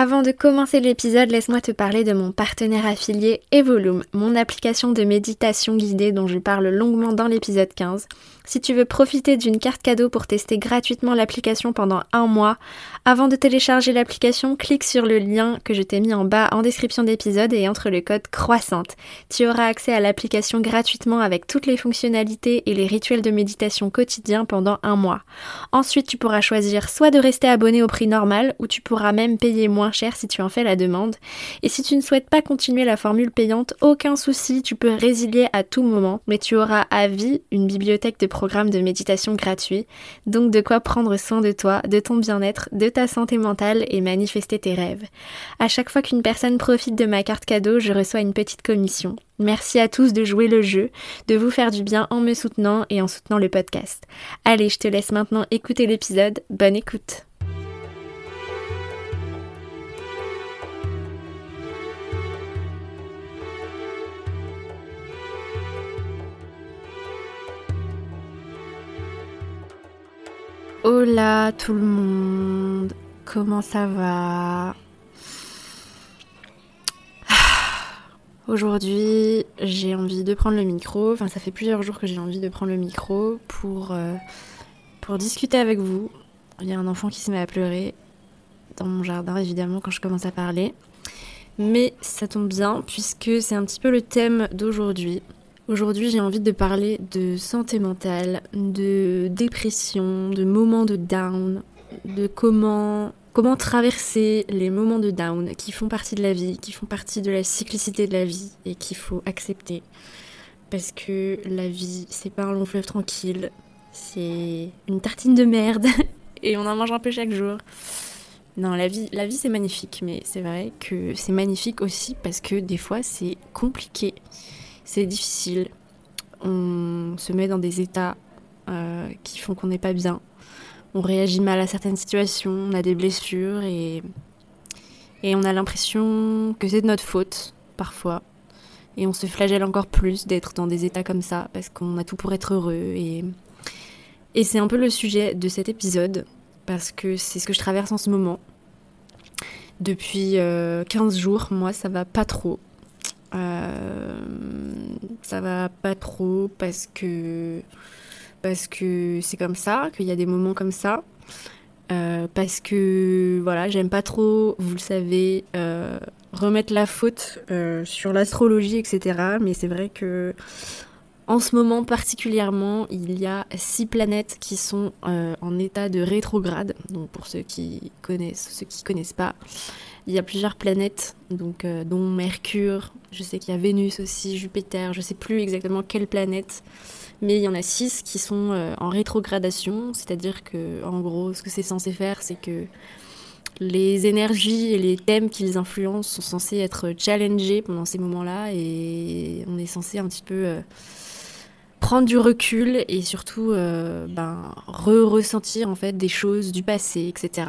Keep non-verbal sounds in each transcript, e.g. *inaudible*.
Avant de commencer l'épisode, laisse-moi te parler de mon partenaire affilié Evolume, mon application de méditation guidée dont je parle longuement dans l'épisode 15. Si tu veux profiter d'une carte cadeau pour tester gratuitement l'application pendant un mois, avant de télécharger l'application, clique sur le lien que je t'ai mis en bas en description d'épisode et entre le code croissante. Tu auras accès à l'application gratuitement avec toutes les fonctionnalités et les rituels de méditation quotidiens pendant un mois. Ensuite, tu pourras choisir soit de rester abonné au prix normal ou tu pourras même payer moins cher si tu en fais la demande. Et si tu ne souhaites pas continuer la formule payante, aucun souci, tu peux résilier à tout moment, mais tu auras à vie une bibliothèque de programme de méditation gratuit, donc de quoi prendre soin de toi, de ton bien-être, de ta santé mentale et manifester tes rêves. À chaque fois qu'une personne profite de ma carte cadeau, je reçois une petite commission. Merci à tous de jouer le jeu, de vous faire du bien en me soutenant et en soutenant le podcast. Allez, je te laisse maintenant écouter l'épisode. Bonne écoute. Hola tout le monde, comment ça va? *sighs* Aujourd'hui, j'ai envie de prendre le micro, enfin ça fait plusieurs jours que j'ai envie de prendre le micro pour, euh, pour discuter avec vous. Il y a un enfant qui se met à pleurer dans mon jardin évidemment quand je commence à parler. Mais ça tombe bien puisque c'est un petit peu le thème d'aujourd'hui. Aujourd'hui, j'ai envie de parler de santé mentale, de dépression, de moments de down, de comment comment traverser les moments de down qui font partie de la vie, qui font partie de la cyclicité de la vie et qu'il faut accepter. Parce que la vie, c'est pas un long fleuve tranquille, c'est une tartine de merde *laughs* et on en mange un peu chaque jour. Non, la vie, la vie c'est magnifique, mais c'est vrai que c'est magnifique aussi parce que des fois c'est compliqué c'est difficile. On se met dans des états euh, qui font qu'on n'est pas bien. On réagit mal à certaines situations, on a des blessures et, on a l'impression que c'est de notre faute parfois. Et on se flagelle encore plus d'être dans des états comme ça parce qu'on a tout pour être heureux. Et, c'est un peu le sujet de cet épisode parce que c'est ce que je traverse en ce moment. Depuis 15 euh, jours, moi ça va pas trop. Euh, ça va pas trop parce que parce que c'est comme ça, qu'il y a des moments comme ça. Euh, parce que voilà, j'aime pas trop, vous le savez, euh, remettre la faute sur l'astrologie, etc. Mais c'est vrai que en ce moment particulièrement, il y a six planètes qui sont en état de rétrograde. Donc pour ceux qui connaissent, ceux qui connaissent pas, il y a plusieurs planètes, donc, euh, dont Mercure, je sais qu'il y a Vénus aussi, Jupiter, je sais plus exactement quelle planète, mais il y en a six qui sont euh, en rétrogradation, c'est-à-dire que, en gros, ce que c'est censé faire, c'est que les énergies et les thèmes qu'ils influencent sont censés être challengés pendant ces moments-là, et on est censé un petit peu. Euh, prendre du recul et surtout ben, re-ressentir en fait des choses du passé, etc.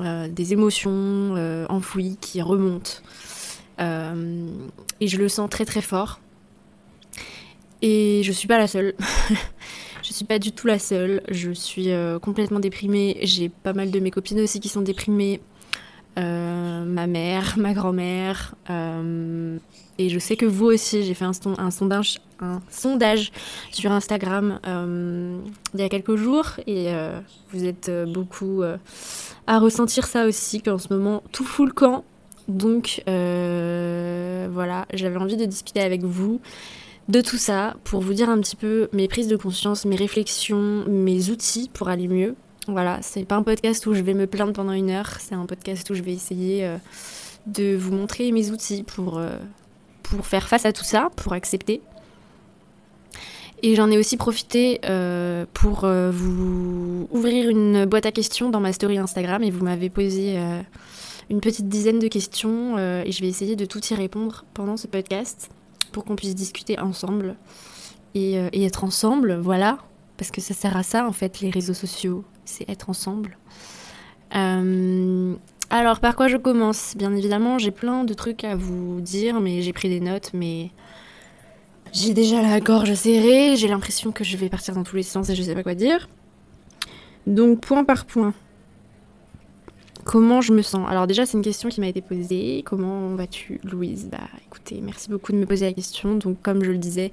Euh, des émotions euh, enfouies qui remontent. Euh, et je le sens très très fort. Et je suis pas la seule. *laughs* je suis pas du tout la seule. Je suis complètement déprimée. J'ai pas mal de mes copines aussi qui sont déprimées. Ma mère, ma grand-mère. et je sais que vous aussi, j'ai fait un, sondage, sur Instagram il y a quelques jours et vous êtes beaucoup à ressentir ça aussi, qu'en ce moment tout fout le camp. Donc euh, voilà, j'avais envie de discuter avec vous de tout ça pour vous dire un petit peu mes prises de conscience, mes réflexions, mes outils pour aller mieux. Voilà, c'est pas un podcast où je vais me plaindre pendant une heure, c'est un podcast où je vais essayer euh, de vous montrer mes outils pour, euh, pour faire face à tout ça, pour accepter. Et j'en ai aussi profité euh, pour vous ouvrir une boîte à questions dans ma story Instagram et vous m'avez posé une petite dizaine de questions et je vais essayer de tout y répondre pendant ce podcast pour qu'on puisse discuter ensemble et, être ensemble, voilà, parce que ça sert à ça en fait les réseaux sociaux, c'est être ensemble. alors par quoi je commence? Bien évidemment j'ai plein de trucs à vous dire mais j'ai pris des notes mais j'ai déjà la gorge serrée, j'ai l'impression que je vais partir dans tous les sens et je sais pas quoi dire. Donc point par point. comment je me sens? Alors déjà, c'est une question qui m'a été posée. Comment vas-tu, Louise? Bah écoutez, merci beaucoup de me poser la question. Donc comme je le disais,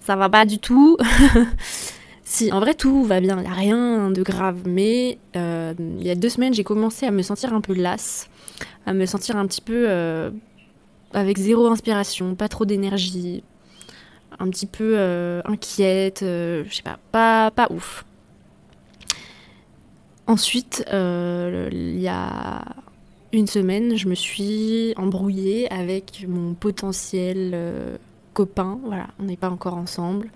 ça va pas du tout. *laughs* si, en vrai, tout va bien, il n'y a rien de grave. Mais euh, il y a deux semaines, j'ai commencé à me sentir un peu lasse, à me sentir un petit peu euh, avec zéro inspiration, pas trop d'énergie, un petit peu euh, inquiète, je sais pas, pas, pas ouf. Ensuite, il y a une semaine, je me suis embrouillée avec mon potentiel copain. Voilà, on n'est pas encore ensemble,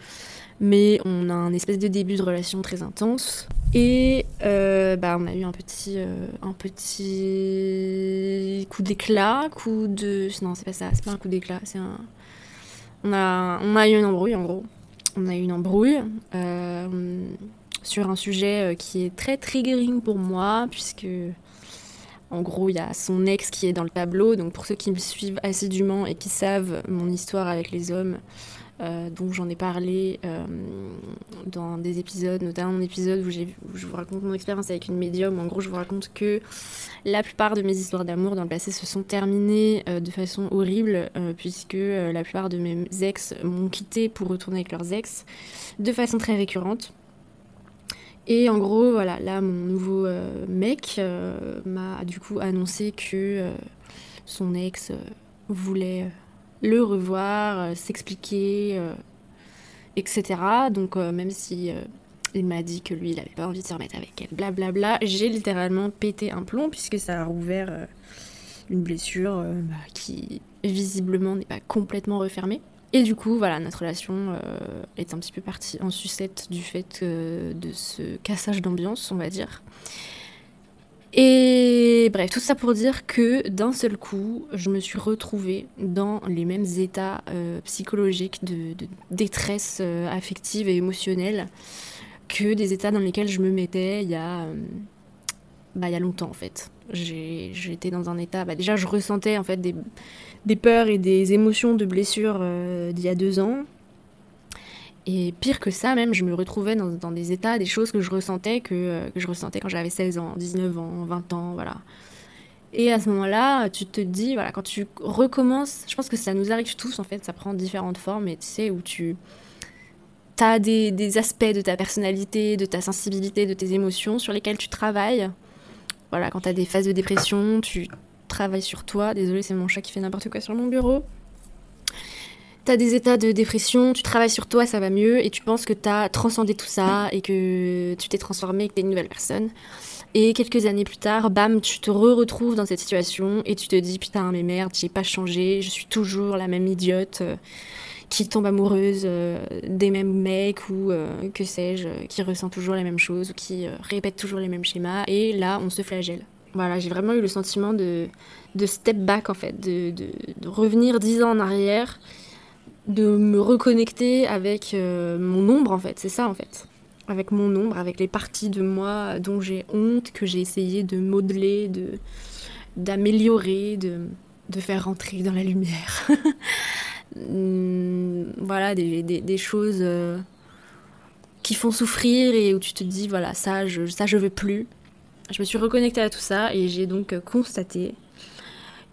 mais on a un espèce de début de relation très intense. Et euh, bah, on a eu un petit, un petit coup d'éclat, coup de... Non, c'est pas ça, c'est pas un coup d'éclat, c'est un... On a, on a eu une embrouille, en gros. On a eu une embrouille sur un sujet euh, qui est très triggering pour moi, puisque en gros, il y a son ex qui est dans le tableau. Donc pour ceux qui me suivent assidûment et qui savent mon histoire avec les hommes, euh, dont j'en ai parlé euh, dans des épisodes, notamment un épisode où, je vous raconte mon expérience avec une médium. En gros, je vous raconte que la plupart de mes histoires d'amour dans le passé se sont terminées de façon horrible, puisque la plupart de mes ex m'ont quitté pour retourner avec leurs ex de façon très récurrente. Et en gros, voilà, là, mon nouveau euh, mec euh, m'a du coup annoncé que euh, son ex voulait le revoir, s'expliquer, etc. Donc, même si il m'a dit que lui, il avait pas envie de se remettre avec elle, blablabla, j'ai littéralement pété un plomb puisque ça a rouvert une blessure bah, qui visiblement n'est pas complètement refermée. Et du coup, voilà, notre relation euh, est un petit peu partie en sucette du fait de ce cassage d'ambiance, on va dire. Et bref, tout ça pour dire que d'un seul coup, je me suis retrouvée dans les mêmes états euh, psychologiques de, détresse euh, affective et émotionnelle que des états dans lesquels je me mettais il y a, bah, il y a longtemps en fait. J'étais dans un état, bah, déjà je ressentais en fait des, des peurs et des émotions de blessures euh, d'il y a deux ans. Et pire que ça, même, je me retrouvais dans, des états, des choses que je ressentais, que, euh, je ressentais quand j'avais 16 ans, 19 ans, 20 ans, voilà. Et à ce moment-là, tu te dis, voilà, quand tu recommences, je pense que ça nous arrive tous, en fait, ça prend différentes formes, et tu sais, où tu as des, des aspects de ta personnalité, de ta sensibilité, de tes émotions sur lesquels tu travailles. Voilà, quand tu as des phases de dépression, tu travaille sur toi. Désolée, c'est mon chat qui fait n'importe quoi sur mon bureau. T'as des états de dépression, tu travailles sur toi, ça va mieux, et tu penses que t'as transcendé tout ça, et que tu t'es transformé, que t'es une nouvelle personne. Et quelques années plus tard, bam, tu te re-retrouves dans cette situation, et tu te dis, putain, mais merde, j'ai pas changé, je suis toujours la même idiote euh, qui tombe amoureuse euh, des mêmes mecs, ou euh, que sais-je, qui ressent toujours les mêmes choses, ou qui répète toujours les mêmes schémas, et là, on se flagelle. Voilà, j'ai vraiment eu le sentiment de, de step back en fait, de, de, revenir dix ans en arrière, de me reconnecter avec euh, mon ombre en fait, c'est ça en fait. Avec mon ombre, avec les parties de moi dont j'ai honte, que j'ai essayé de modeler, de, d'améliorer, de, faire rentrer dans la lumière. *laughs* Hmm, voilà, des choses euh, qui font souffrir et où tu te dis, voilà, ça je, ça je veux plus. Je me suis reconnectée à tout ça et j'ai donc constaté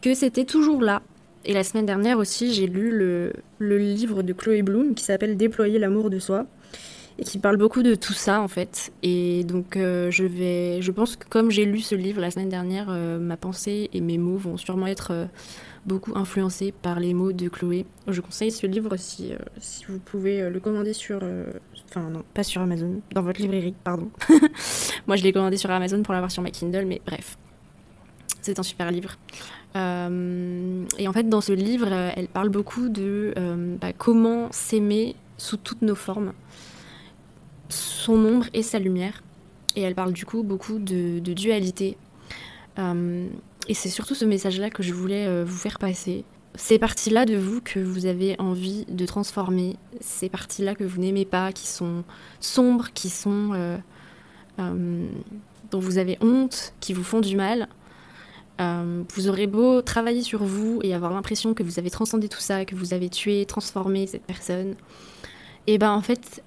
que c'était toujours là. Et la semaine dernière aussi, j'ai lu le, livre de Chloé Bloom qui s'appelle Déployer l'amour de soi et qui parle beaucoup de tout ça en fait. Et donc euh, je vais, je pense que comme j'ai lu ce livre la semaine dernière, euh, ma pensée et mes mots vont sûrement être euh, beaucoup influencés par les mots de Chloé. Je conseille ce livre si, si vous pouvez le commander sur, enfin non, pas sur Amazon, dans votre librairie, pardon. *laughs* Moi je l'ai commandé sur Amazon pour l'avoir sur ma Kindle, mais bref, c'est un super livre. Et en fait, dans ce livre, elle parle beaucoup de bah, comment s'aimer sous toutes nos formes son ombre et sa lumière. Et elle parle du coup beaucoup de, dualité. Euh, et c'est surtout ce message-là que je voulais euh, vous faire passer. Ces parties-là de vous que vous avez envie de transformer, ces parties-là que vous n'aimez pas, qui sont sombres, qui sont... Euh, dont vous avez honte, qui vous font du mal, vous aurez beau travailler sur vous et avoir l'impression que vous avez transcendé tout ça, que vous avez tué, transformé cette personne, et ben en fait,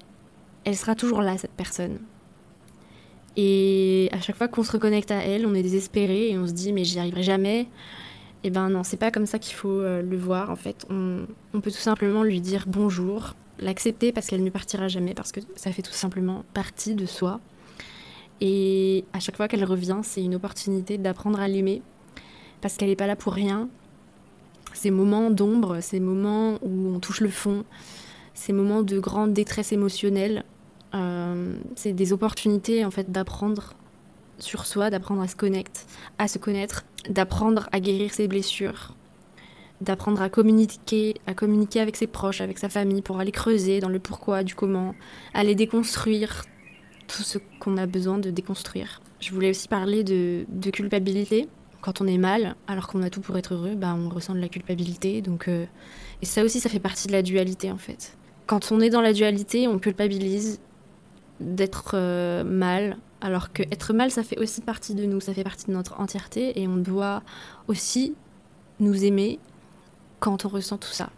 elle sera toujours là, cette personne. Et à chaque fois qu'on se reconnecte à elle, on est désespéré et on se dit mais j'y arriverai jamais. Et eh ben non, c'est pas comme ça qu'il faut euh, le voir en fait. On, peut tout simplement lui dire bonjour, l'accepter parce qu'elle ne partira jamais, parce que ça fait tout simplement partie de soi. Et à chaque fois qu'elle revient, c'est une opportunité d'apprendre à l'aimer, parce qu'elle n'est pas là pour rien. Ces moments d'ombre, ces moments où on touche le fond, ces moments de grande détresse émotionnelle, euh, c'est des opportunités en fait d'apprendre sur soi, d'apprendre à se connecter, à se connaître, d'apprendre à guérir ses blessures, d'apprendre à communiquer, à communiquer avec ses proches, avec sa famille, pour aller creuser dans le pourquoi, du comment, aller déconstruire tout ce qu'on a besoin de déconstruire. Je voulais aussi parler de, culpabilité. Quand on est mal, alors qu'on a tout pour être heureux, bah on ressent de la culpabilité. Donc, euh, et ça aussi, ça fait partie de la dualité en fait. Quand on est dans la dualité, on culpabilise d'être euh, mal, alors que être mal, ça fait aussi partie de nous, ça fait partie de notre entièreté, et on doit aussi nous aimer quand on ressent tout ça.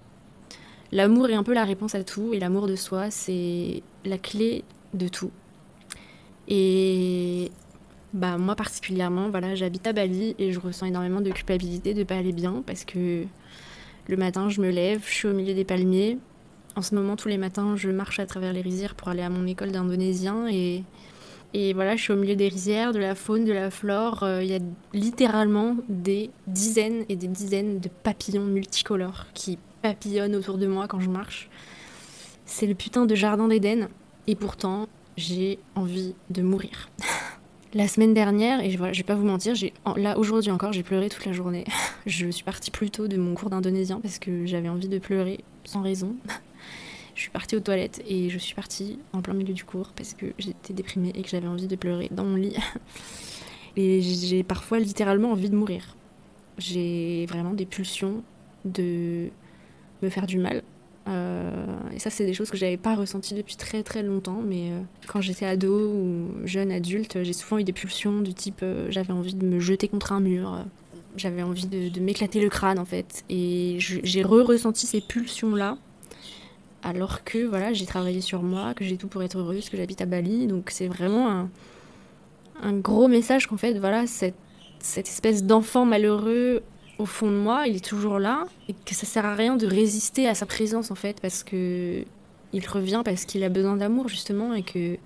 L'amour est un peu la réponse à tout, et l'amour de soi, c'est la clé de tout. Et bah moi particulièrement, voilà, j'habite à Bali et je ressens énormément de culpabilité de pas aller bien parce que le matin, je me lève, je suis au milieu des palmiers. En ce moment, tous les matins, je marche à travers les rizières pour aller à mon école d'indonésien et et voilà, je suis au milieu des rizières, de la faune, de la flore. Euh, il y a littéralement des dizaines et des dizaines de papillons multicolores qui papillonnent autour de moi quand je marche. C'est le putain de jardin d'Éden. Et pourtant, j'ai envie de mourir. *laughs* la semaine dernière, et voilà, je vais pas vous mentir, j'ai, là aujourd'hui encore, j'ai pleuré toute la journée. *laughs* je suis partie plus tôt de mon cours d'indonésien parce que j'avais envie de pleurer sans raison. *laughs* je suis partie aux toilettes et je suis partie en plein milieu du cours parce que j'étais déprimée et que j'avais envie de pleurer dans mon lit. *laughs* et j'ai parfois littéralement envie de mourir. J'ai vraiment des pulsions de me faire du mal. Euh, et ça, c'est des choses que j'avais pas ressenties depuis très très longtemps. Mais euh, quand j'étais ado ou jeune adulte, j'ai souvent eu des pulsions du type euh, j'avais envie de me jeter contre un mur, j'avais envie de, m'éclater le crâne en fait. Et j'ai re-ressenti ces pulsions-là alors que voilà, j'ai travaillé sur moi, que j'ai tout pour être heureuse, que j'habite à Bali. Donc c'est vraiment un, gros message qu'en fait, voilà, cette, espèce d'enfant malheureux au fond de moi, il est toujours là et que ça sert à rien de résister à sa présence en fait parce que il revient parce qu'il a besoin d'amour justement et que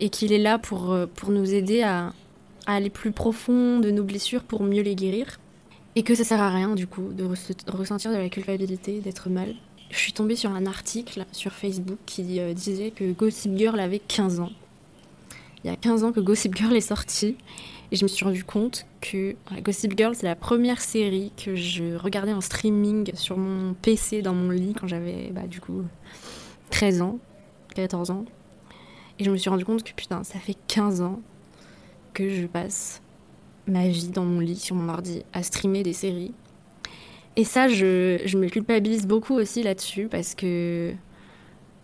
et qu'il est là pour, pour nous aider à, aller plus profond de nos blessures pour mieux les guérir et que ça sert à rien du coup de ressentir de la culpabilité, d'être mal je suis tombée sur un article sur Facebook qui euh, disait que Gossip Girl avait 15 ans. Il y a 15 ans que Gossip Girl est sorti. Et je me suis rendu compte que Gossip Girl, c'est la première série que je regardais en streaming sur mon PC dans mon lit quand j'avais, bah, du coup, 13 ans, 14 ans. Et je me suis rendu compte que putain, ça fait 15 ans que je passe ma vie dans mon lit, sur mon ordi, à streamer des séries et ça, je, me culpabilise beaucoup aussi là-dessus parce que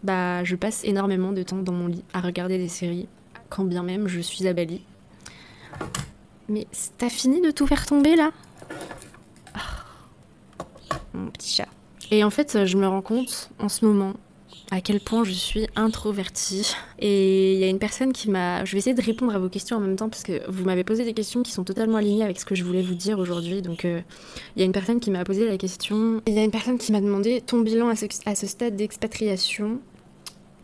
bah, je passe énormément de temps dans mon lit à regarder des séries, quand bien même je suis à Bali. Mais t'as fini de tout faire tomber là ah. Mon petit chat. Et en fait, je me rends compte en ce moment à quel point je suis introvertie. Et il y a une personne qui m'a... Je vais essayer de répondre à vos questions en même temps parce que vous m'avez posé des questions qui sont totalement alignées avec ce que je voulais vous dire aujourd'hui. Donc euh, il y a une personne qui m'a posé la question... Il y a une personne qui m'a demandé ton bilan à ce, stade d'expatriation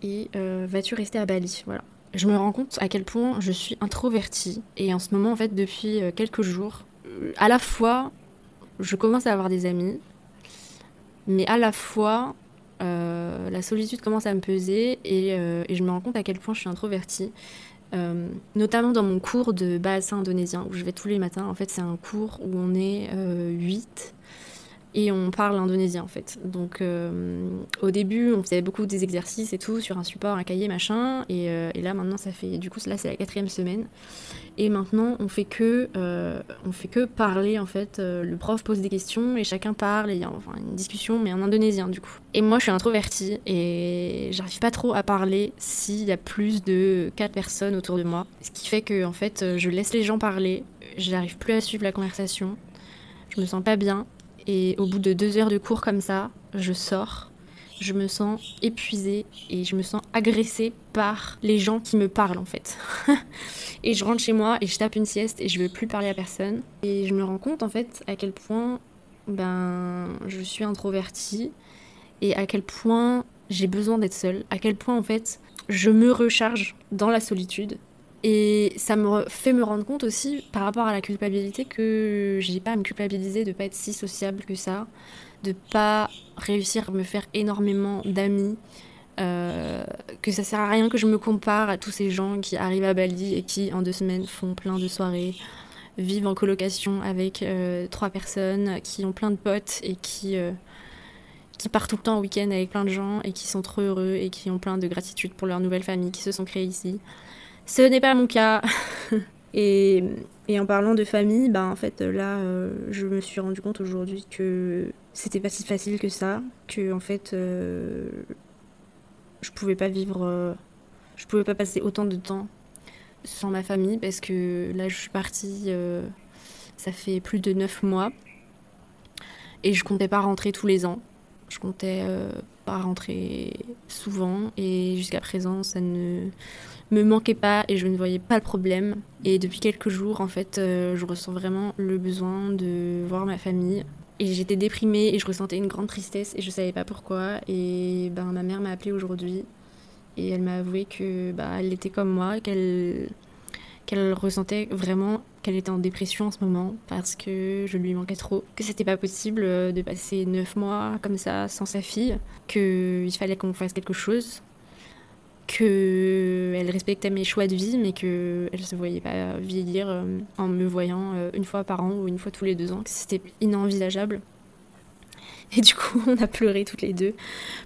et euh, vas-tu rester à Bali? Voilà. Je me rends compte à quel point je suis introvertie. Et en ce moment, en fait, depuis euh, quelques jours, à la fois, je commence à avoir des amis, mais à la fois, euh, la solitude commence à me peser euh, et, je me rends compte à quel point je suis introvertie. Euh, notamment dans mon cours de bassin indonésien où je vais tous les matins. En fait, c'est un cours où on est 8 et on parle indonésien en fait. Donc euh, au début, on faisait beaucoup des exercices et tout sur un support, un cahier, machin. Et, euh, et là maintenant, ça fait du coup là c'est la quatrième semaine. Et maintenant, on fait que euh, on fait que parler en fait. le prof pose des questions et chacun parle. Et il y a enfin une discussion, mais en indonésien du coup. Et moi, je suis introvertie et j'arrive pas trop à parler s'il y a plus de quatre personnes autour de moi. Ce qui fait que en fait, je laisse les gens parler. J'arrive plus à suivre la conversation. Je me sens pas bien et au bout de deux heures de cours comme ça, je sors, je me sens épuisée et je me sens agressée par les gens qui me parlent en fait. *laughs* et je rentre chez moi et je tape une sieste et je veux plus parler à personne. Et je me rends compte en fait à quel point ben je suis introvertie et à quel point j'ai besoin d'être seule, à quel point en fait je me recharge dans la solitude. Et ça me fait me rendre compte aussi par rapport à la culpabilité que j'ai pas à me culpabiliser de pas être si sociable que ça, de pas réussir à me faire énormément d'amis, euh, que ça sert à rien que je me compare à tous ces gens qui arrivent à Bali et qui en deux semaines font plein de soirées, vivent en colocation avec euh, trois personnes, qui ont plein de potes et qui, euh, qui partent tout le temps au week-end avec plein de gens et qui sont trop heureux et qui ont plein de gratitude pour leur nouvelle famille qui se sont créées ici. Ce n'est pas mon cas. *laughs* et, en parlant de famille, bah en fait là, je me suis rendu compte aujourd'hui que c'était pas si facile que ça, que en fait, euh, je pouvais pas vivre, euh, je pouvais pas passer autant de temps sans ma famille parce que là, je suis partie, euh, ça fait plus de neuf mois et je comptais pas rentrer tous les ans. Je comptais pas rentrer souvent et jusqu'à présent, ça ne me manquait pas et je ne voyais pas le problème. Et depuis quelques jours, en fait, je ressens vraiment le besoin de voir ma famille et j'étais déprimée et je ressentais une grande tristesse et je savais pas pourquoi. Et ben, ma mère m'a appelée aujourd'hui et elle m'a avoué que bah, elle était comme moi, qu'elle qu'elle ressentait vraiment qu'elle était en dépression en ce moment parce que je lui manquais trop, que c'était pas possible de passer neuf mois comme ça sans sa fille, qu'il fallait qu'on fasse quelque chose qu'elle respectait mes choix de vie, mais qu'elle se voyait pas vieillir euh, en me voyant euh, une fois par an ou une fois tous les deux ans, que c'était inenvisageable. Et du coup, *laughs* on a pleuré toutes les deux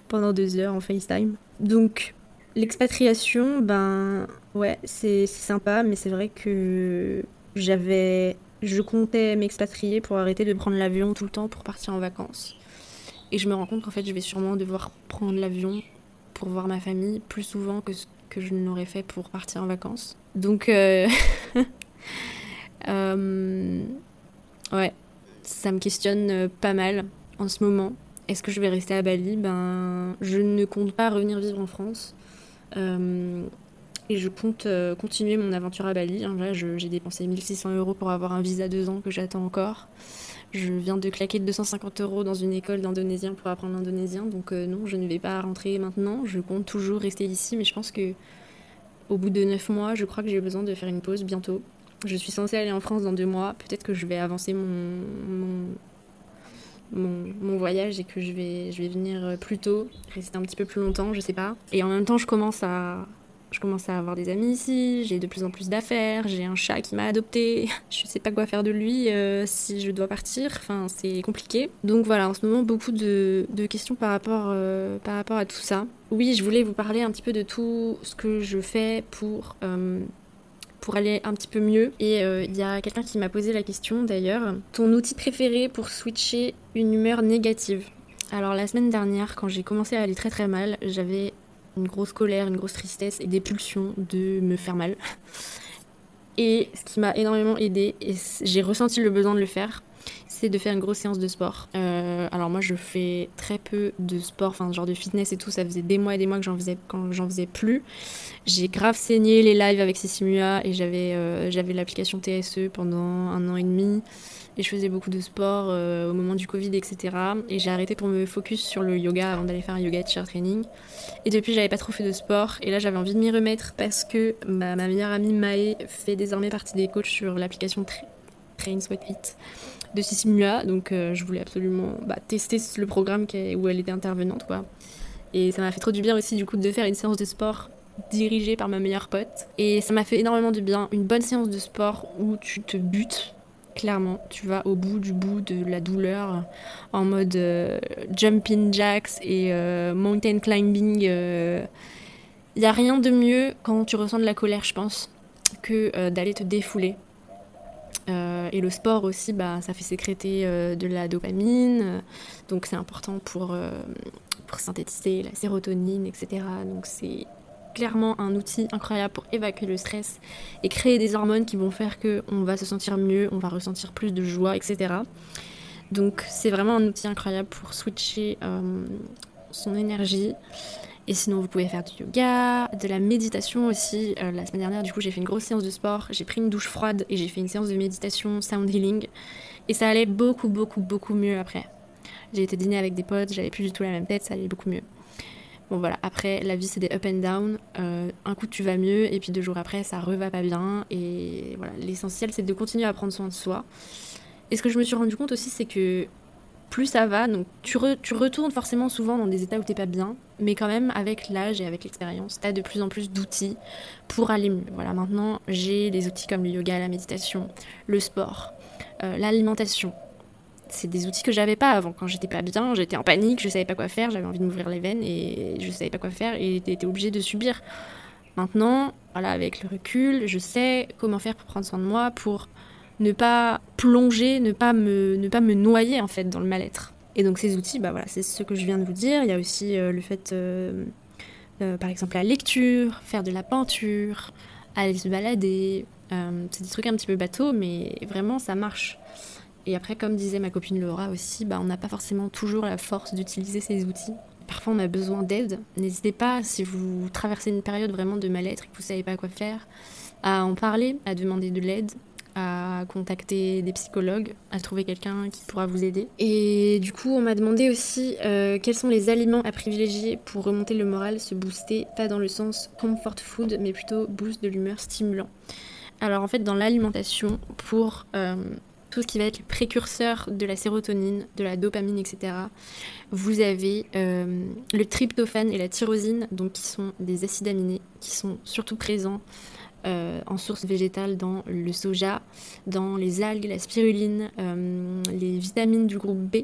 pendant deux heures en FaceTime. Donc, l'expatriation, ben ouais, c'est sympa, mais c'est vrai que j'avais. Je comptais m'expatrier pour arrêter de prendre l'avion tout le temps pour partir en vacances. Et je me rends compte qu'en fait, je vais sûrement devoir prendre l'avion pour voir ma famille plus souvent que ce que je n'aurais fait pour partir en vacances. Donc, euh, *laughs* euh, ouais, ça me questionne euh, pas mal en ce moment. Est-ce que je vais rester à Bali? Ben, je ne compte pas revenir vivre en France. Et je compte continuer mon aventure à Bali. Là, j'ai dépensé 1600 euros pour avoir un visa deux ans que j'attends encore. Je viens de claquer 250 euros dans une école d'indonésien pour apprendre l'indonésien, donc euh, non, je ne vais pas rentrer maintenant. Je compte toujours rester ici, mais je pense que au bout de 9 mois, je crois que j'ai besoin de faire une pause bientôt. Je suis censée aller en France dans 2 mois. Peut-être que je vais avancer mon, mon, mon, voyage et que je vais, je vais venir plus tôt, rester un petit peu plus longtemps, je sais pas. Et en même temps, je commence à, je commence à avoir des amis ici, j'ai de plus en plus d'affaires, j'ai un chat qui m'a adopté, *laughs* je sais pas quoi faire de lui euh, si je dois partir, enfin c'est compliqué. Donc voilà, en ce moment beaucoup de, questions par rapport, euh, par rapport à tout ça. Oui, je voulais vous parler un petit peu de tout ce que je fais pour, euh, pour aller un petit peu mieux. Et il y a quelqu'un qui m'a posé la question d'ailleurs, ton outil préféré pour switcher une humeur négative? Alors la semaine dernière, quand j'ai commencé à aller très très mal, j'avais une grosse colère, une grosse tristesse et des pulsions de me faire mal. Et ce qui m'a énormément aidé, et j'ai ressenti le besoin de le faire, c'est de faire une grosse séance de sport. Euh, alors moi je fais très peu de sport, enfin genre de fitness et tout, ça faisait des mois et des mois que j'en faisais quand j'en faisais plus. J'ai grave saigné les lives avec Sissimua et j'avais euh, j'avais l'application TSE pendant un an et demi et je faisais beaucoup de sport euh, au moment du Covid, etc. Et j'ai arrêté pour me focus sur le yoga avant d'aller faire un yoga teacher training. Et depuis, j'avais pas trop fait de sport. Et là, j'avais envie de m'y remettre parce que ma meilleure amie Mae fait désormais partie des coachs sur l'application Train Sweat Fit de Sissimua. Donc, euh, je voulais absolument bah, tester le programme où elle était intervenante. Et ça m'a fait trop du bien aussi, du coup, de faire une séance de sport dirigée par ma meilleure pote. Et ça m'a fait énormément de bien. Une bonne séance de sport où tu te butes clairement. Tu vas au bout du bout de la douleur en mode euh, jumping jacks et euh, mountain climbing. Il euh. n'y a rien de mieux quand tu ressens de la colère, je pense, que d'aller te défouler. et le sport aussi, bah, ça fait sécréter de la dopamine, donc c'est important pour, pour synthétiser la sérotonine, etc. Donc c'est clairement un outil incroyable pour évacuer le stress et créer des hormones qui vont faire que on va se sentir mieux, on va ressentir plus de joie, etc. Donc c'est vraiment un outil incroyable pour switcher, euh, son énergie. Et sinon, vous pouvez faire du yoga, de la méditation aussi. Euh, la semaine dernière, du coup, j'ai fait une grosse séance de sport, j'ai pris une douche froide et j'ai fait une séance de méditation, sound healing. Et ça allait beaucoup, beaucoup, beaucoup mieux après. J'ai été dîner avec des potes, j'avais plus du tout la même tête, ça allait beaucoup mieux. Bon voilà, après la vie c'est des up and down. Euh, un coup tu vas mieux et puis deux jours après ça reva pas bien. Et voilà, l'essentiel c'est de continuer à prendre soin de soi. Et ce que je me suis rendu compte aussi c'est que plus ça va, donc tu, tu, retournes forcément souvent dans des états où t'es pas bien, mais quand même avec l'âge et avec l'expérience, t'as de plus en plus d'outils pour aller mieux. Voilà, maintenant j'ai des outils comme le yoga, la méditation, le sport, euh, l'alimentation, c'est des outils que j'avais pas avant. Quand j'étais pas bien, j'étais en panique, je savais pas quoi faire, j'avais envie de m'ouvrir les veines et je savais pas quoi faire et j'étais obligée de subir. Maintenant, voilà, avec le recul, je sais comment faire pour prendre soin de moi, pour ne pas plonger, ne pas me, ne pas me noyer en fait dans le mal-être. Et donc ces outils, bah voilà, c'est ce que je viens de vous dire. Il y a aussi euh, le fait, euh, euh, par exemple, la lecture, faire de la peinture, aller se balader. c'est des trucs un petit peu bateaux, mais vraiment ça marche. Et après, comme disait ma copine Laura aussi, bah, on n'a pas forcément toujours la force d'utiliser ces outils. Parfois, on a besoin d'aide. N'hésitez pas, si vous traversez une période vraiment de mal-être et que vous ne savez pas quoi faire, à en parler, à demander de l'aide, à contacter des psychologues, à trouver quelqu'un qui pourra vous aider. Et du coup, on m'a demandé aussi euh, quels sont les aliments à privilégier pour remonter le moral, se booster, pas dans le sens comfort food, mais plutôt boost de l'humeur stimulant. Alors en fait, dans l'alimentation, pour euh, tout ce qui va être le précurseur de la sérotonine, de la dopamine, etc. Vous avez euh, le tryptophane et la tyrosine, donc qui sont des acides aminés, qui sont surtout présents euh, en source végétale dans le soja, dans les algues, la spiruline, euh, les vitamines du groupe B,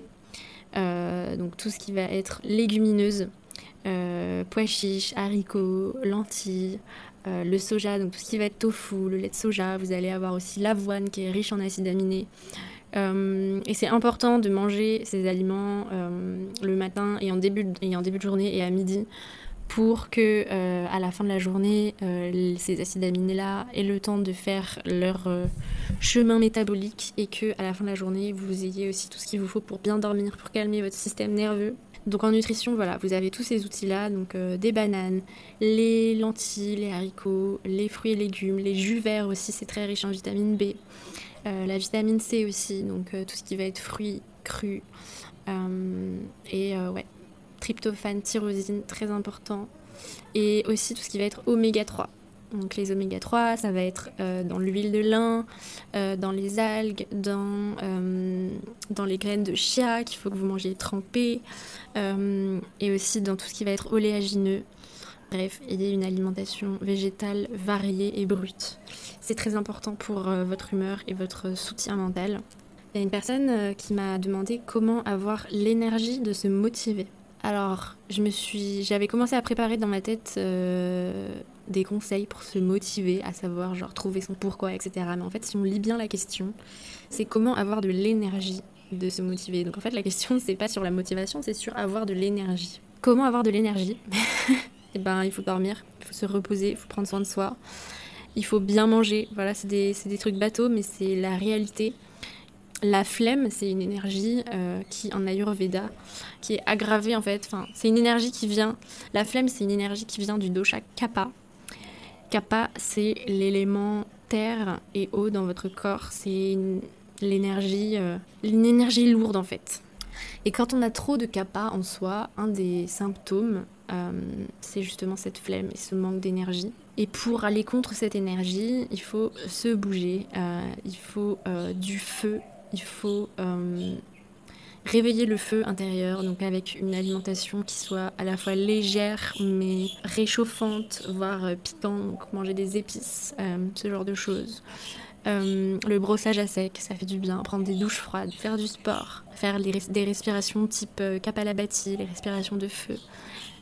donc tout ce qui va être légumineuse, pois chiches, haricots, lentilles, euh, le soja, donc tout ce qui va être tofu, le lait de soja. Vous allez avoir aussi l'avoine qui est riche en acides aminés. Euh, et c'est important de manger ces aliments euh, le matin et en, début de, et en début de journée et à midi pour que à la fin de la journée, ces acides aminés-là aient le temps de faire leur chemin métabolique et que à la fin de la journée, vous ayez aussi tout ce qu'il vous faut pour bien dormir, pour calmer votre système nerveux donc en nutrition, voilà, vous avez tous ces outils-là, donc euh, des bananes, les lentilles, les haricots, les fruits et légumes, les jus verts aussi, c'est très riche en vitamine B, euh, la vitamine C aussi, donc euh, tout ce qui va être fruits crus, et ouais, tryptophane, tyrosine, très important, et aussi tout ce qui va être oméga 3. Donc les oméga 3, ça va être euh, dans l'huile de lin, euh, dans les algues, dans, euh, dans les graines de chia qu'il faut que vous mangiez trempées, et aussi dans tout ce qui va être oléagineux. Bref, ayez une alimentation végétale variée et brute. C'est très important pour votre humeur et votre soutien mental. Il y a une personne qui m'a demandé comment avoir l'énergie de se motiver. Alors, je me suis, j'avais commencé à préparer dans ma tête des conseils pour se motiver, à savoir genre trouver son pourquoi, etc. Mais en fait, si on lit bien la question, c'est comment avoir de l'énergie de se motiver. Donc en fait, la question, c'est pas sur la motivation, c'est sur avoir de l'énergie. Comment avoir de l'énergie *laughs* Eh ben, il faut dormir, il faut se reposer, il faut prendre soin de soi, il faut bien manger. Voilà, c'est des, des, trucs bateaux, mais c'est la réalité. La flemme, c'est une énergie euh, qui, en Ayurveda, qui est aggravée en fait. Enfin, c'est une énergie qui vient. La flemme, c'est une énergie qui vient du dosha Kapha, Kappa, c'est l'élément terre et eau dans votre corps. C'est l'énergie, euh, une énergie lourde en fait. Et quand on a trop de kappa en soi, un des symptômes, euh, c'est justement cette flemme et ce manque d'énergie. Et pour aller contre cette énergie, il faut se bouger, euh, il faut du feu, il faut réveiller le feu intérieur, donc avec une alimentation qui soit à la fois légère mais réchauffante, voire euh, piquante, donc manger des épices, euh, ce genre de choses. Euh, le brossage à sec, ça fait du bien. Prendre des douches froides, faire du sport, faire des respirations type Kapalabhati, les respirations de feu,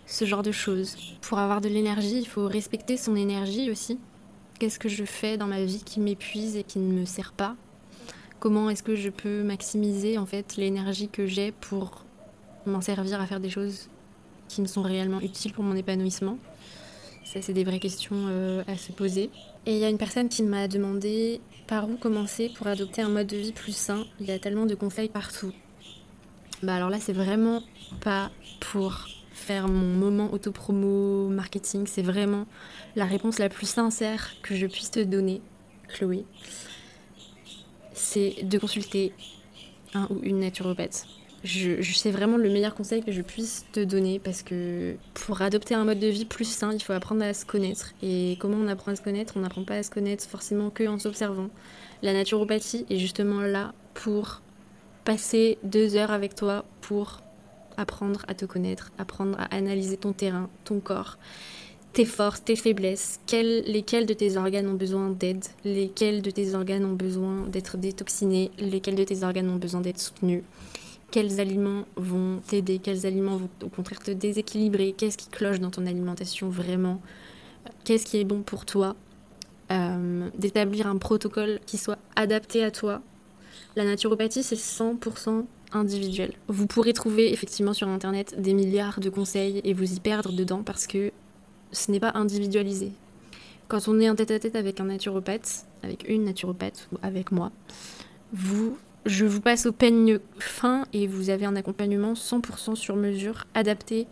ce genre de choses. Pour avoir de l'énergie, il faut respecter son énergie aussi. Qu'est-ce que je fais dans ma vie qui m'épuise et qui ne me sert pas? Comment est-ce que je peux maximiser en fait l'énergie que j'ai pour m'en servir à faire des choses qui me sont réellement utiles pour mon épanouissement. Ça, c'est des vraies questions euh, à se poser. Et il y a une personne qui m'a demandé par où commencer pour adopter un mode de vie plus sain? Il y a tellement de conseils partout. Bah alors là, c'est vraiment pas pour faire mon moment autopromo marketing. C'est vraiment la réponse la plus sincère que je puisse te donner, Chloé. C'est de consulter un ou une naturopathe. Je, je sais vraiment le meilleur conseil que je puisse te donner parce que pour adopter un mode de vie plus sain, il faut apprendre à se connaître. Et comment on apprend à se connaître? On n'apprend pas à se connaître forcément que en s'observant. La naturopathie est justement là pour passer deux heures avec toi pour apprendre à te connaître, apprendre à analyser ton terrain, ton corps, tes forces, tes faiblesses, lesquels de tes organes ont besoin d'aide, lesquels de tes organes ont besoin d'être détoxinés, lesquels de tes organes ont besoin d'être soutenus, quels aliments vont t'aider, quels aliments vont au contraire te déséquilibrer, qu'est-ce qui cloche dans ton alimentation vraiment, qu'est-ce qui est bon pour toi, euh, d'établir un protocole qui soit adapté à toi. La naturopathie, c'est 100% individuel. Vous pourrez trouver effectivement sur Internet des milliards de conseils et vous y perdre dedans parce que ce n'est pas individualisé. Quand on est en tête-à-tête avec un naturopathe, avec une naturopathe ou avec moi, vous, je vous passe au peigne fin et vous avez un accompagnement 100% sur mesure, adapté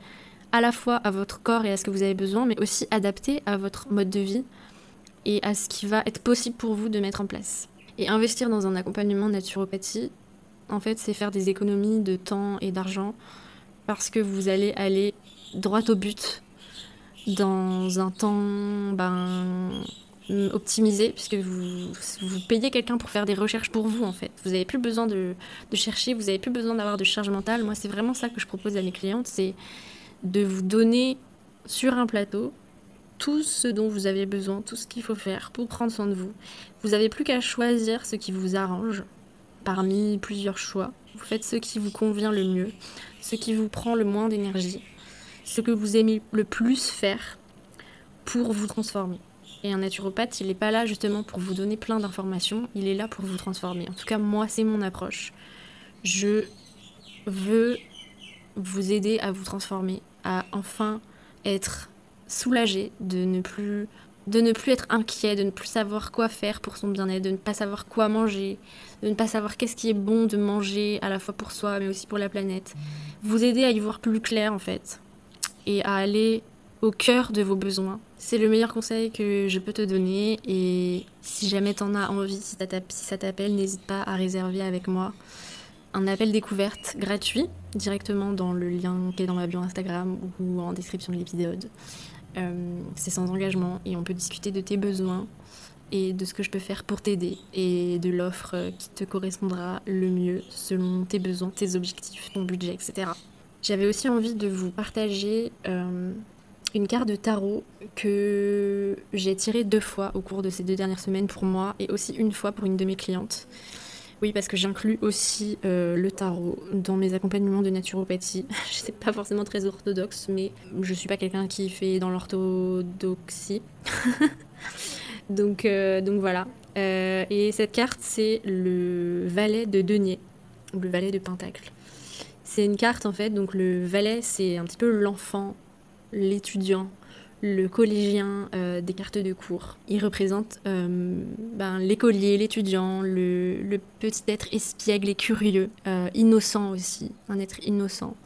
à la fois à votre corps et à ce que vous avez besoin, mais aussi adapté à votre mode de vie et à ce qui va être possible pour vous de mettre en place. Et investir dans un accompagnement naturopathie, en fait, c'est faire des économies de temps et d'argent parce que vous allez aller droit au but dans un temps ben, optimisé, puisque vous, payez quelqu'un pour faire des recherches pour vous, en fait. Vous n'avez plus besoin de, de, chercher, vous n'avez plus besoin d'avoir de charge mentale. Moi, c'est vraiment ça que je propose à mes clientes, c'est de vous donner sur un plateau tout ce dont vous avez besoin, tout ce qu'il faut faire pour prendre soin de vous. Vous n'avez plus qu'à choisir ce qui vous arrange parmi plusieurs choix. Vous faites ce qui vous convient le mieux, ce qui vous prend le moins d'énergie, ce que vous aimez le plus faire pour vous transformer. Et un naturopathe, il n'est pas là justement pour vous donner plein d'informations, il est là pour vous transformer. En tout cas, moi, c'est mon approche. Je veux vous aider à vous transformer, à enfin être soulagé de ne plus de ne plus être inquiet, de ne plus savoir quoi faire pour son bien-être, de ne pas savoir quoi manger, de ne pas savoir qu'est-ce qui est bon de manger à la fois pour soi mais aussi pour la planète. Vous aider à y voir plus clair en fait et à aller au cœur de vos besoins. C'est le meilleur conseil que je peux te donner et si jamais t'en as envie, si ça t'appelle, n'hésite pas à réserver avec moi un appel découverte gratuit directement dans le lien qui est dans ma bio Instagram ou en description de l'épisode. Euh, c'est sans engagement et on peut discuter de tes besoins et de ce que je peux faire pour t'aider et de l'offre qui te correspondra le mieux selon tes besoins, tes objectifs, ton budget, etc. J'avais aussi envie de vous partager euh, une carte de tarot que j'ai tirée deux fois au cours de ces deux dernières semaines pour moi et aussi une fois pour une de mes clientes. Oui, parce que j'inclus aussi euh, le tarot dans mes accompagnements de naturopathie. *laughs* je sais pas forcément très orthodoxe, mais je suis pas quelqu'un qui fait dans l'orthodoxie. *laughs* donc, euh, donc voilà. Et cette carte, c'est le valet de denier, le valet de pentacle. C'est une carte en fait, donc le valet, c'est un petit peu l'enfant, l'étudiant, le collégien euh, des cartes de cours. Il représente euh, ben, l'écolier, l'étudiant, le, petit être espiègle et curieux, euh, innocent aussi, un être innocent.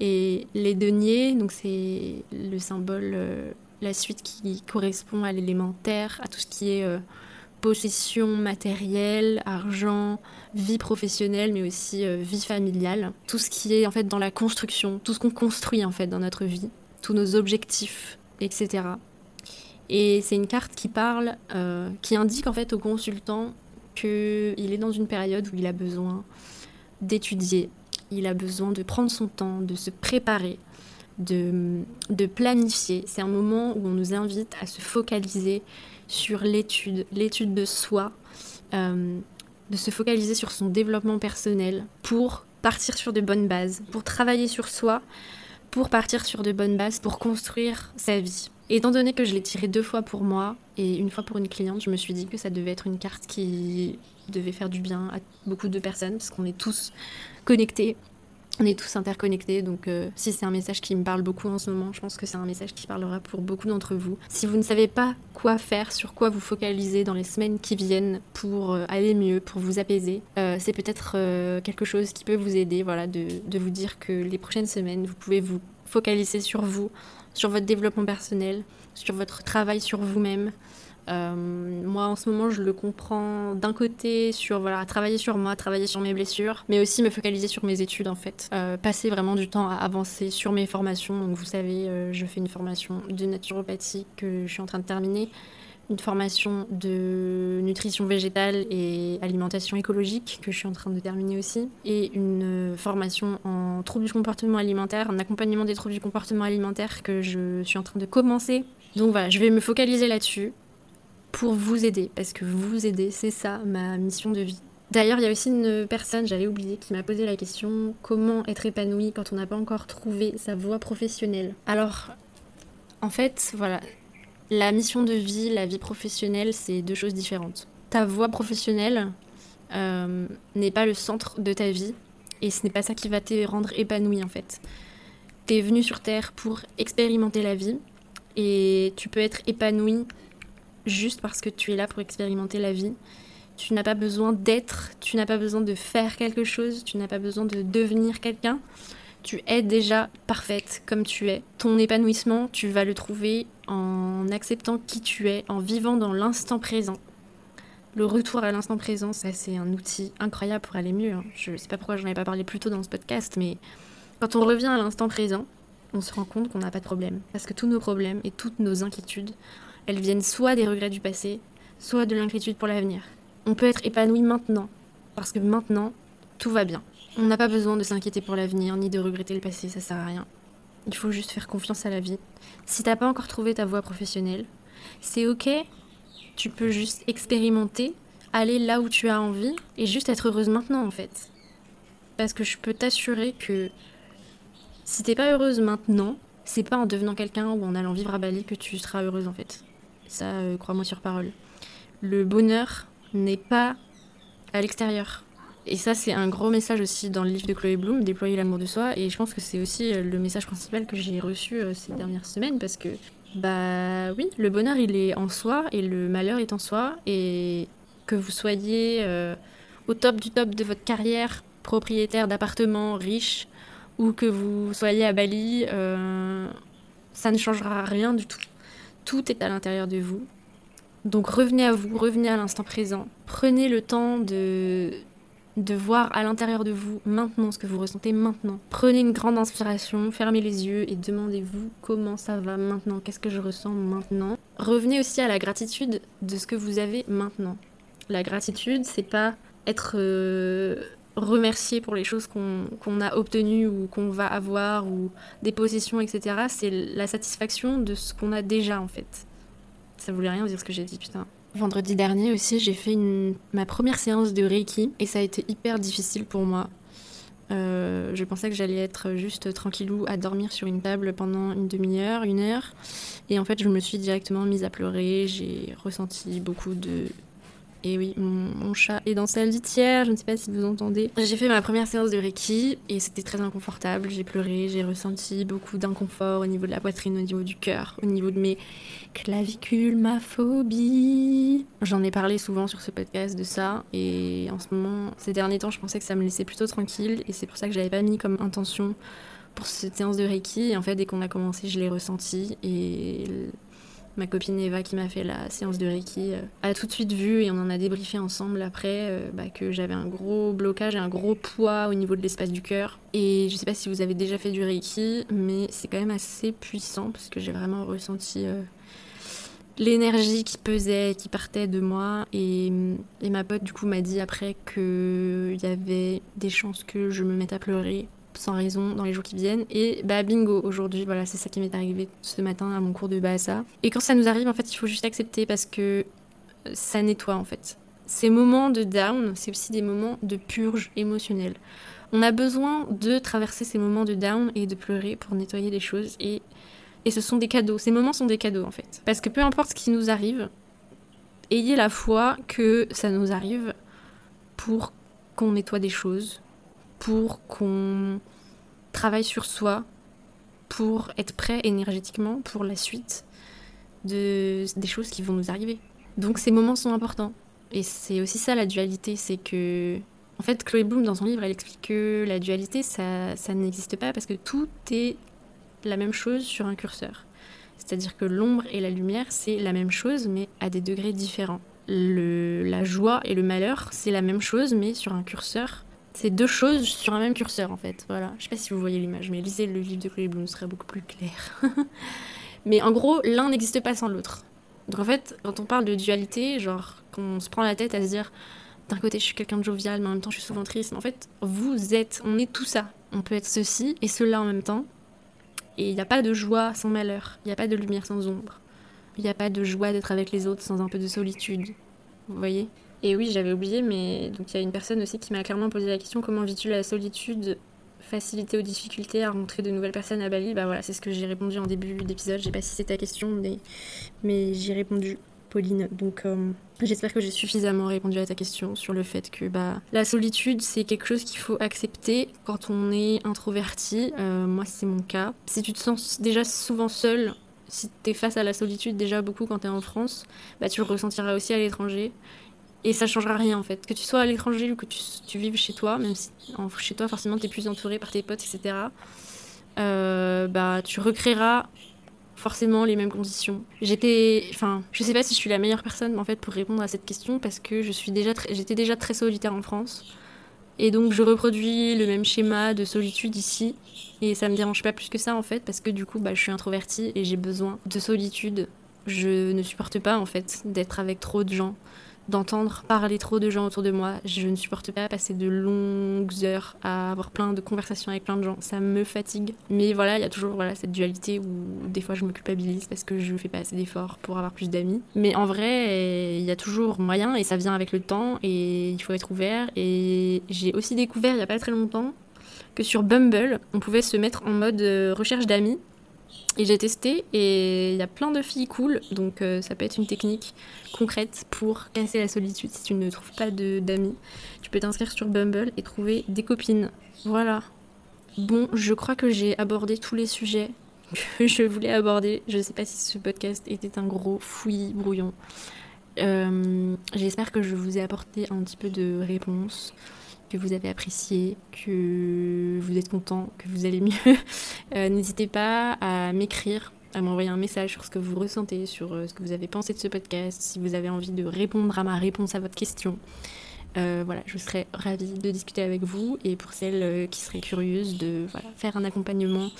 Et les deniers, donc c'est le symbole, la suite qui correspond à l'élément terre, à tout ce qui est possession matérielle, argent, vie professionnelle, mais aussi vie familiale. Tout ce qui est en fait dans la construction, tout ce qu'on construit en fait dans notre vie, tous nos objectifs, etc. Et c'est une carte qui parle, euh, qui indique en fait au consultant qu'il est dans une période où il a besoin d'étudier, il a besoin de prendre son temps, de se préparer, de planifier. C'est un moment où on nous invite à se focaliser sur l'étude, l'étude de soi, euh, de se focaliser sur son développement personnel pour partir sur de bonnes bases, pour travailler sur soi, pour partir sur de bonnes bases, pour construire sa vie. étant donné que je l'ai tiré deux fois pour moi et une fois pour une cliente, je me suis dit que ça devait être une carte qui devait faire du bien à beaucoup de personnes, parce qu'on est tous connectés on est tous interconnectés, donc euh, si c'est un message qui me parle beaucoup en ce moment, je pense que c'est un message qui parlera pour beaucoup d'entre vous. Si vous ne savez pas quoi faire, sur quoi vous focaliser dans les semaines qui viennent pour euh, aller mieux, pour vous apaiser, euh, c'est peut-être quelque chose qui peut vous aider, voilà, de, de, vous dire que les prochaines semaines, vous pouvez vous focaliser sur vous, sur votre développement personnel, sur votre travail sur vous-même. Euh, moi, en ce moment, je le comprends d'un côté sur voilà, travailler sur moi, travailler sur mes blessures, mais aussi me focaliser sur mes études en fait. Euh, passer vraiment du temps à avancer sur mes formations. Donc, vous savez, euh, je fais une formation de naturopathie que je suis en train de terminer une formation de nutrition végétale et alimentation écologique que je suis en train de terminer aussi, et une formation en troubles du comportement alimentaire, en accompagnement des troubles du comportement alimentaire que je suis en train de commencer. Donc voilà, je vais me focaliser là-dessus pour vous aider, parce que vous aider, c'est ça ma mission de vie. D'ailleurs, il y a aussi une personne, j'avais oublié, qui m'a posé la question comment être épanoui quand on n'a pas encore trouvé sa voie professionnelle? Alors, en fait, voilà, la mission de vie, la vie professionnelle, c'est deux choses différentes. Ta voie professionnelle euh, n'est pas le centre de ta vie et ce n'est pas ça qui va te rendre épanoui en fait. Tu es venu sur Terre pour expérimenter la vie et tu peux être épanoui juste parce que tu es là pour expérimenter la vie. Tu n'as pas besoin d'être, tu n'as pas besoin de faire quelque chose, tu n'as pas besoin de devenir quelqu'un. Tu es déjà parfaite comme tu es. Ton épanouissement, tu vas le trouver en acceptant qui tu es, en vivant dans l'instant présent. Le retour à l'instant présent, ça c'est un outil incroyable pour aller mieux. Hein. Je ne sais pas pourquoi je n'en ai pas parlé plus tôt dans ce podcast, mais quand on revient à l'instant présent, on se rend compte qu'on n'a pas de problème. Parce que tous nos problèmes et toutes nos inquiétudes, elles viennent soit des regrets du passé, soit de l'inquiétude pour l'avenir. On peut être épanoui maintenant, parce que maintenant, tout va bien. On n'a pas besoin de s'inquiéter pour l'avenir, ni de regretter le passé, ça sert à rien. Il faut juste faire confiance à la vie. Si t'as pas encore trouvé ta voie professionnelle, c'est ok. Tu peux juste expérimenter, aller là où tu as envie et juste être heureuse maintenant en fait. Parce que je peux t'assurer que si t'es pas heureuse maintenant, c'est pas en devenant quelqu'un ou en allant vivre à Bali que tu seras heureuse en fait. Ça, euh, crois-moi sur parole. Le bonheur n'est pas à l'extérieur. Et ça, c'est un gros message aussi dans le livre de Chloé Bloom, Déployer l'amour de soi. Et je pense que c'est aussi euh, le message principal que j'ai reçu euh, ces dernières semaines parce que, bah oui, le bonheur, il est en soi et le malheur est en soi. Et que vous soyez au top du top de votre carrière, propriétaire d'appartements, riche, ou que vous soyez à Bali, ça ne changera rien du tout. Tout est à l'intérieur de vous. Donc revenez à vous, revenez à l'instant présent. Prenez le temps de, de voir à l'intérieur de vous maintenant ce que vous ressentez maintenant. Prenez une grande inspiration, fermez les yeux et demandez-vous comment ça va maintenant, qu'est-ce que je ressens maintenant. Revenez aussi à la gratitude de ce que vous avez maintenant. La gratitude, c'est pas être euh, remercié pour les choses qu'on a obtenues ou qu'on va avoir ou des possessions, etc. C'est la satisfaction de ce qu'on a déjà en fait. Ça voulait rien dire ce que j'ai dit, putain. Vendredi dernier aussi, j'ai fait ma première séance de Reiki et ça a été hyper difficile pour moi. Euh, je pensais que j'allais être juste tranquillou à dormir sur une table pendant une demi-heure, une heure. Et en fait, je me suis directement mise à pleurer. J'ai ressenti beaucoup de et oui, mon, chat est dans sa litière, je ne sais pas si vous entendez. J'ai fait ma première séance de Reiki et c'était très inconfortable. J'ai pleuré, j'ai ressenti beaucoup d'inconfort au niveau de la poitrine, au niveau du cœur, au niveau de mes clavicules, ma phobie. J'en ai parlé souvent sur ce podcast de ça et en ce moment, ces derniers temps, je pensais que ça me laissait plutôt tranquille et c'est pour ça que je l'avais pas mis comme intention pour cette séance de Reiki. Et en fait, dès qu'on a commencé, je l'ai ressenti et ma copine Eva qui m'a fait la séance de Reiki euh, a tout de suite vu et on en a débriefé ensemble après euh, bah, que j'avais un gros blocage et un gros poids au niveau de l'espace du cœur. Et je sais pas si vous avez déjà fait du Reiki, mais c'est quand même assez puissant parce que j'ai vraiment ressenti euh, l'énergie qui pesait, qui partait de moi. Et, et ma pote, du coup, m'a dit après qu'il y avait des chances que je me mette à pleurer sans raison dans les jours qui viennent. Et bah bingo, aujourd'hui, voilà, c'est ça qui m'est arrivé ce matin à mon cours de Bahasa. Et quand ça nous arrive, en fait, il faut juste accepter parce que ça nettoie en fait. Ces moments de down, c'est aussi des moments de purge émotionnelle. On a besoin de traverser ces moments de down et de pleurer pour nettoyer des choses. Et, et ce sont des cadeaux. Ces moments sont des cadeaux en fait. Parce que peu importe ce qui nous arrive, ayez la foi que ça nous arrive pour qu'on nettoie des choses, pour qu'on travaille sur soi, pour être prêt énergétiquement pour la suite de, des choses qui vont nous arriver. Donc ces moments sont importants. Et c'est aussi ça la dualité, c'est que... En fait, Chloé Bloom, dans son livre, elle explique que la dualité, ça, ça n'existe pas parce que tout est la même chose sur un curseur. C'est-à-dire que l'ombre et la lumière, c'est la même chose, mais à des degrés différents. Le, la joie et le malheur, c'est la même chose, mais sur un curseur. C'est deux choses sur un même curseur, en fait. Voilà. Je sais pas si vous voyez l'image, mais lisez le livre de Chloé Bloom, ce serait beaucoup plus clair. *laughs* mais en gros, l'un n'existe pas sans l'autre. Donc en fait, quand on parle de dualité, genre, qu'on se prend la tête à se dire, d'un côté je suis quelqu'un de jovial, mais en même temps je suis souvent triste. En fait, vous êtes, on est tout ça. On peut être ceci et cela en même temps. Et il n'y a pas de joie sans malheur. Il n'y a pas de lumière sans ombre. Il n'y a pas de joie d'être avec les autres sans un peu de solitude. Vous voyez? Et oui, j'avais oublié, mais donc il y a une personne aussi qui m'a clairement posé la question comment vis-tu la solitude facilité aux difficultés à rencontrer de nouvelles personnes à Bali? Bah voilà, c'est ce que j'ai répondu en début d'épisode. Je sais pas si c'est ta question, mais, mais j'ai répondu. Pauline. Donc euh, j'espère que j'ai suffisamment répondu à ta question sur le fait que bah, la solitude, c'est quelque chose qu'il faut accepter quand on est introverti. Euh, moi, c'est mon cas. Si tu te sens déjà souvent seul, si tu es face à la solitude déjà beaucoup quand tu es en France, bah, tu le ressentiras aussi à l'étranger. Et ça changera rien en fait. Que tu sois à l'étranger ou que tu, vives chez toi, même si chez toi forcément tu es plus entouré par tes potes, etc. Euh, bah, tu recréeras forcément les mêmes conditions. J'étais, enfin, je sais pas si je suis la meilleure personne en fait pour répondre à cette question parce que je suis déjà, j'étais déjà très solitaire en France et donc je reproduis le même schéma de solitude ici et ça me dérange pas plus que ça en fait parce que du coup bah, je suis introvertie et j'ai besoin de solitude. Je ne supporte pas en fait d'être avec trop de gens d'entendre parler trop de gens autour de moi. Je ne supporte pas passer de longues heures à avoir plein de conversations avec plein de gens. Ça me fatigue. Mais voilà, il y a toujours voilà, cette dualité où des fois je me culpabilise parce que je fais pas assez d'efforts pour avoir plus d'amis. Mais en vrai, il y a toujours moyen et ça vient avec le temps et il faut être ouvert. Et j'ai aussi découvert il y a pas très longtemps que sur Bumble, on pouvait se mettre en mode euh, recherche d'amis et j'ai testé et il y a plein de filles cool, donc euh, ça peut être une technique concrète pour casser la solitude si tu ne trouves pas d'amis. Tu peux t'inscrire sur Bumble et trouver des copines. Voilà. Bon, je crois que j'ai abordé tous les sujets que je voulais aborder. Je ne sais pas si ce podcast était un gros fouillis brouillon. Euh, j'espère que je vous ai apporté un petit peu de réponses que vous avez apprécié, que vous êtes content, que vous allez mieux, *laughs* euh, n'hésitez pas à m'écrire, à m'envoyer un message sur ce que vous ressentez, sur euh, ce que vous avez pensé de ce podcast, si vous avez envie de répondre à ma réponse à votre question. Euh, voilà, je serais ravie de discuter avec vous et pour celles qui seraient curieuses de faire un accompagnement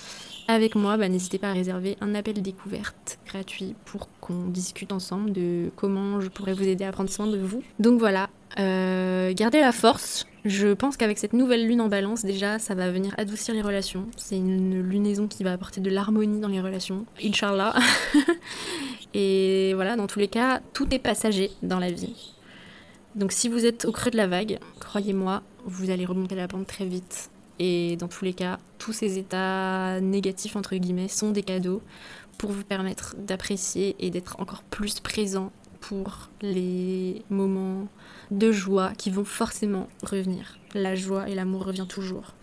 avec moi, bah, n'hésitez pas à réserver un appel découverte gratuit pour qu'on discute ensemble de comment je pourrais vous aider à prendre soin de vous. Donc voilà, gardez la force, je pense qu'avec cette nouvelle lune en balance, déjà, ça va venir adoucir les relations. C'est une lunaison qui va apporter de l'harmonie dans les relations. Inch'Allah. *laughs* Et voilà, dans tous les cas, tout est passager dans la vie. Donc si vous êtes au creux de la vague, croyez-moi, vous allez remonter la pente très vite. Et dans tous les cas, tous ces états négatifs, entre guillemets, sont des cadeaux pour vous permettre d'apprécier et d'être encore plus présent pour les moments de joie qui vont forcément revenir. La joie et l'amour revient toujours.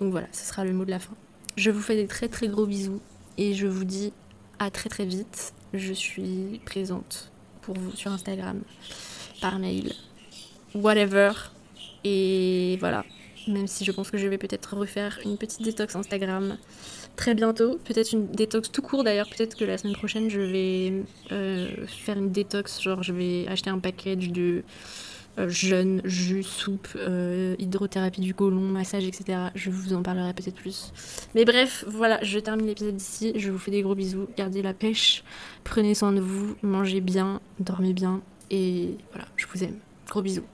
Donc voilà, ce sera le mot de la fin. Je vous fais des très très gros bisous et je vous dis à très très vite. Je suis présente pour vous sur Instagram, par mail, whatever. Et voilà, même si je pense que je vais peut-être refaire une petite détox Instagram très bientôt. Peut-être une détox tout court d'ailleurs. Peut-être que la semaine prochaine, je vais euh, faire une détox. Genre, je vais acheter un package de euh, jeûne, jus, soupe, euh, hydrothérapie du côlon, massage, etc. Je vous en parlerai peut-être plus. Mais bref, voilà, je termine l'épisode ici. Je vous fais des gros bisous. Gardez la pêche. Prenez soin de vous. Mangez bien. Dormez bien. Et voilà, je vous aime. Gros bisous.